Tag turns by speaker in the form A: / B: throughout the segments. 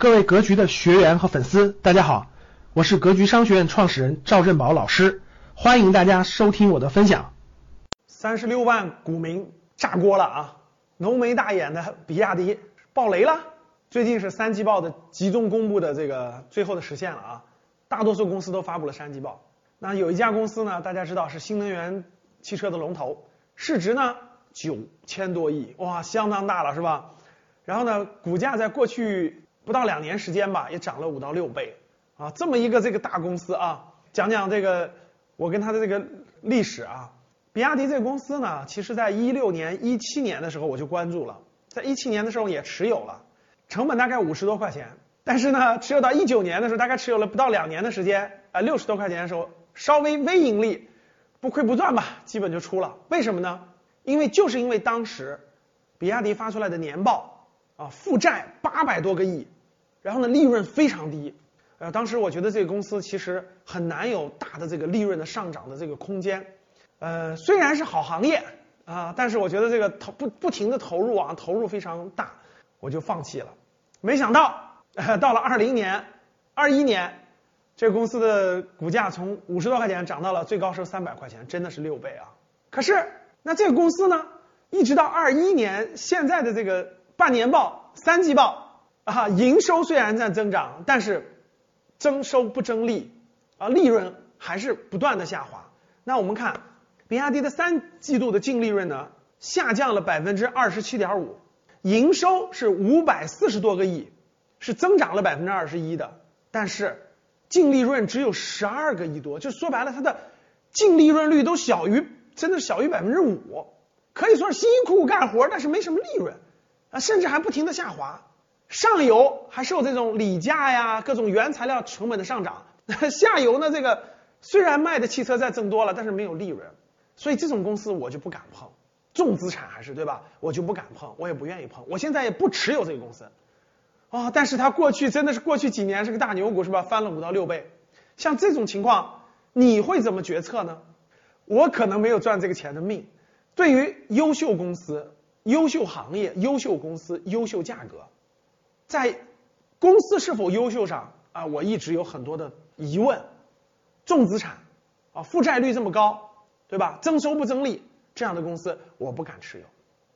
A: 各位格局的学员和粉丝，大家好，我是格局商学院创始人赵振宝老师，欢迎大家收听我的分享。
B: 三十六万股民炸锅了啊！浓眉大眼的比亚迪爆雷了。最近是三季报的集中公布的这个最后的实现了啊！大多数公司都发布了三季报。那有一家公司呢，大家知道是新能源汽车的龙头，市值呢九千多亿，哇，相当大了是吧？然后呢，股价在过去。不到两年时间吧，也涨了五到六倍啊！这么一个这个大公司啊，讲讲这个我跟它的这个历史啊。比亚迪这个公司呢，其实在一六年、一七年的时候我就关注了，在一七年的时候也持有了，成本大概五十多块钱。但是呢，持有到一九年的时候，大概持有了不到两年的时间，啊，六十多块钱的时候，稍微微盈利，不亏不赚吧，基本就出了。为什么呢？因为就是因为当时比亚迪发出来的年报啊，负债八百多个亿。然后呢，利润非常低，呃，当时我觉得这个公司其实很难有大的这个利润的上涨的这个空间，呃，虽然是好行业啊，但是我觉得这个投不不停的投入啊，投入非常大，我就放弃了。没想到到了二零年、二一年，这个公司的股价从五十多块钱涨到了最高是三百块钱，真的是六倍啊！可是那这个公司呢，一直到二一年现在的这个半年报、三季报。啊，营收虽然在增长，但是增收不增利，啊，利润还是不断的下滑。那我们看，比亚迪的三季度的净利润呢，下降了百分之二十七点五，营收是五百四十多个亿，是增长了百分之二十一的，但是净利润只有十二个亿多，就说白了，它的净利润率都小于，真的小于百分之五，可以说是辛辛苦苦干活，但是没什么利润，啊，甚至还不停的下滑。上游还受这种锂价呀、各种原材料成本的上涨，下游呢，这个虽然卖的汽车在增多了，但是没有利润，所以这种公司我就不敢碰，重资产还是对吧？我就不敢碰，我也不愿意碰，我现在也不持有这个公司，啊，但是它过去真的是过去几年是个大牛股是吧？翻了五到六倍，像这种情况你会怎么决策呢？我可能没有赚这个钱的命，对于优秀公司、优秀行业、优秀公司、优秀价格。在公司是否优秀上啊，我一直有很多的疑问。重资产啊，负债率这么高，对吧？增收不增利，这样的公司我不敢持有。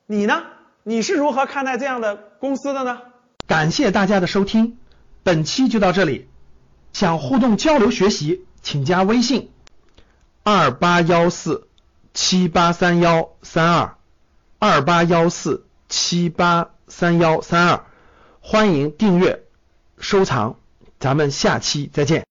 B: 你呢？你是如何看待这样的公司的呢？
A: 感谢大家的收听，本期就到这里。想互动交流学习，请加微信二八幺四七八三幺三二二八幺四七八三幺三二。欢迎订阅、收藏，咱们下期再见。